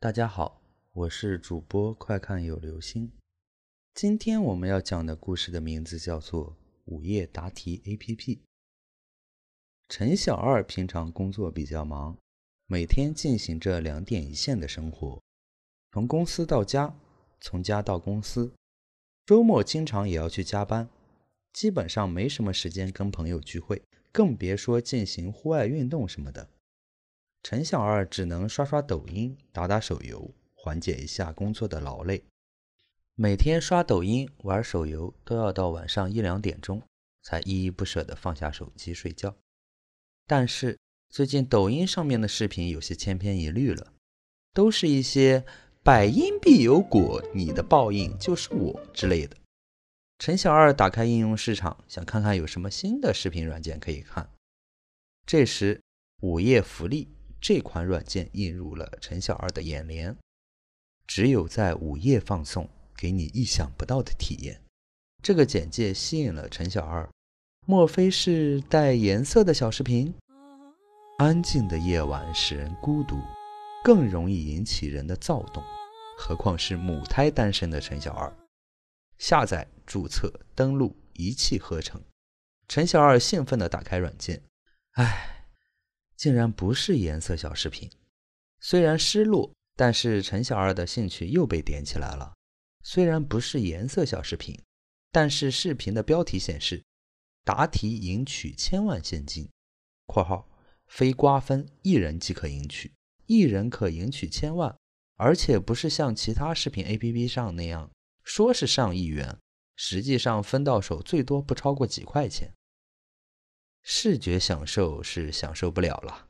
大家好，我是主播快看有流星。今天我们要讲的故事的名字叫做《午夜答题 APP》。陈小二平常工作比较忙，每天进行着两点一线的生活，从公司到家，从家到公司，周末经常也要去加班，基本上没什么时间跟朋友聚会，更别说进行户外运动什么的。陈小二只能刷刷抖音、打打手游，缓解一下工作的劳累。每天刷抖音、玩手游都要到晚上一两点钟，才依依不舍地放下手机睡觉。但是最近抖音上面的视频有些千篇一律了，都是一些“百因必有果，你的报应就是我”之类的。陈小二打开应用市场，想看看有什么新的视频软件可以看。这时，午夜福利。这款软件映入了陈小二的眼帘，只有在午夜放送，给你意想不到的体验。这个简介吸引了陈小二，莫非是带颜色的小视频？安静的夜晚使人孤独，更容易引起人的躁动，何况是母胎单身的陈小二。下载、注册、登录，一气呵成。陈小二兴奋地打开软件，唉。竟然不是颜色小视频，虽然失落，但是陈小二的兴趣又被点起来了。虽然不是颜色小视频，但是视频的标题显示答题赢取千万现金（括号非瓜分，一人即可赢取，一人可赢取千万，而且不是像其他视频 APP 上那样说是上亿元，实际上分到手最多不超过几块钱）。视觉享受是享受不了了，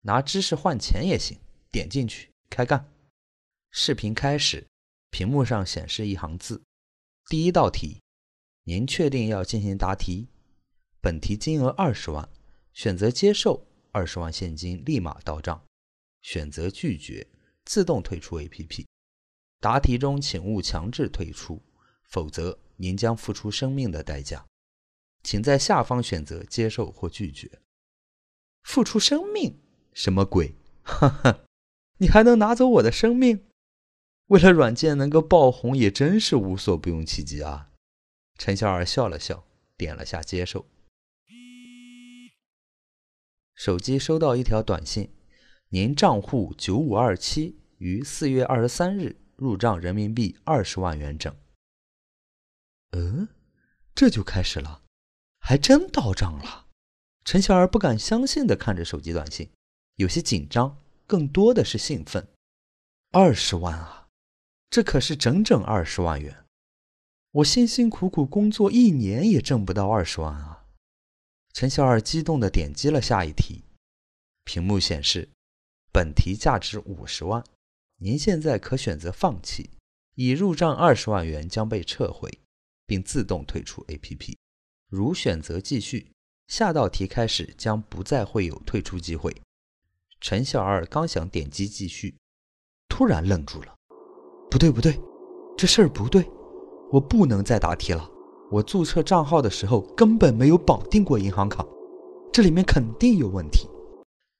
拿知识换钱也行。点进去开干。视频开始，屏幕上显示一行字：第一道题，您确定要进行答题？本题金额二十万，选择接受，二十万现金立马到账；选择拒绝，自动退出 APP。答题中请勿强制退出，否则您将付出生命的代价。请在下方选择接受或拒绝。付出生命？什么鬼？哈哈，你还能拿走我的生命？为了软件能够爆红，也真是无所不用其极啊！陈小二笑了笑，点了下接受。手机收到一条短信：您账户九五二七于四月二十三日入账人民币二十万元整。嗯，这就开始了。还真到账了，陈小二不敢相信地看着手机短信，有些紧张，更多的是兴奋。二十万啊，这可是整整二十万元！我辛辛苦苦工作一年也挣不到二十万啊！陈小二激动地点击了下一题，屏幕显示，本题价值五十万，您现在可选择放弃，已入账二十万元将被撤回，并自动退出 APP。如选择继续，下道题开始将不再会有退出机会。陈小二刚想点击继续，突然愣住了。不对，不对，这事儿不对，我不能再答题了。我注册账号的时候根本没有绑定过银行卡，这里面肯定有问题。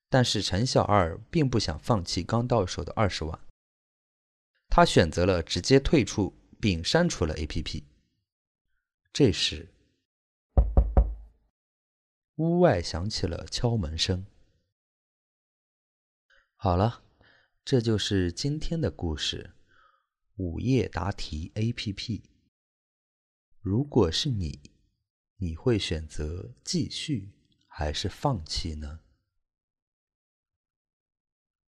但是陈小二并不想放弃刚到手的二十万，他选择了直接退出并删除了 APP。这时。屋外响起了敲门声。好了，这就是今天的故事——午夜答题 APP。如果是你，你会选择继续还是放弃呢？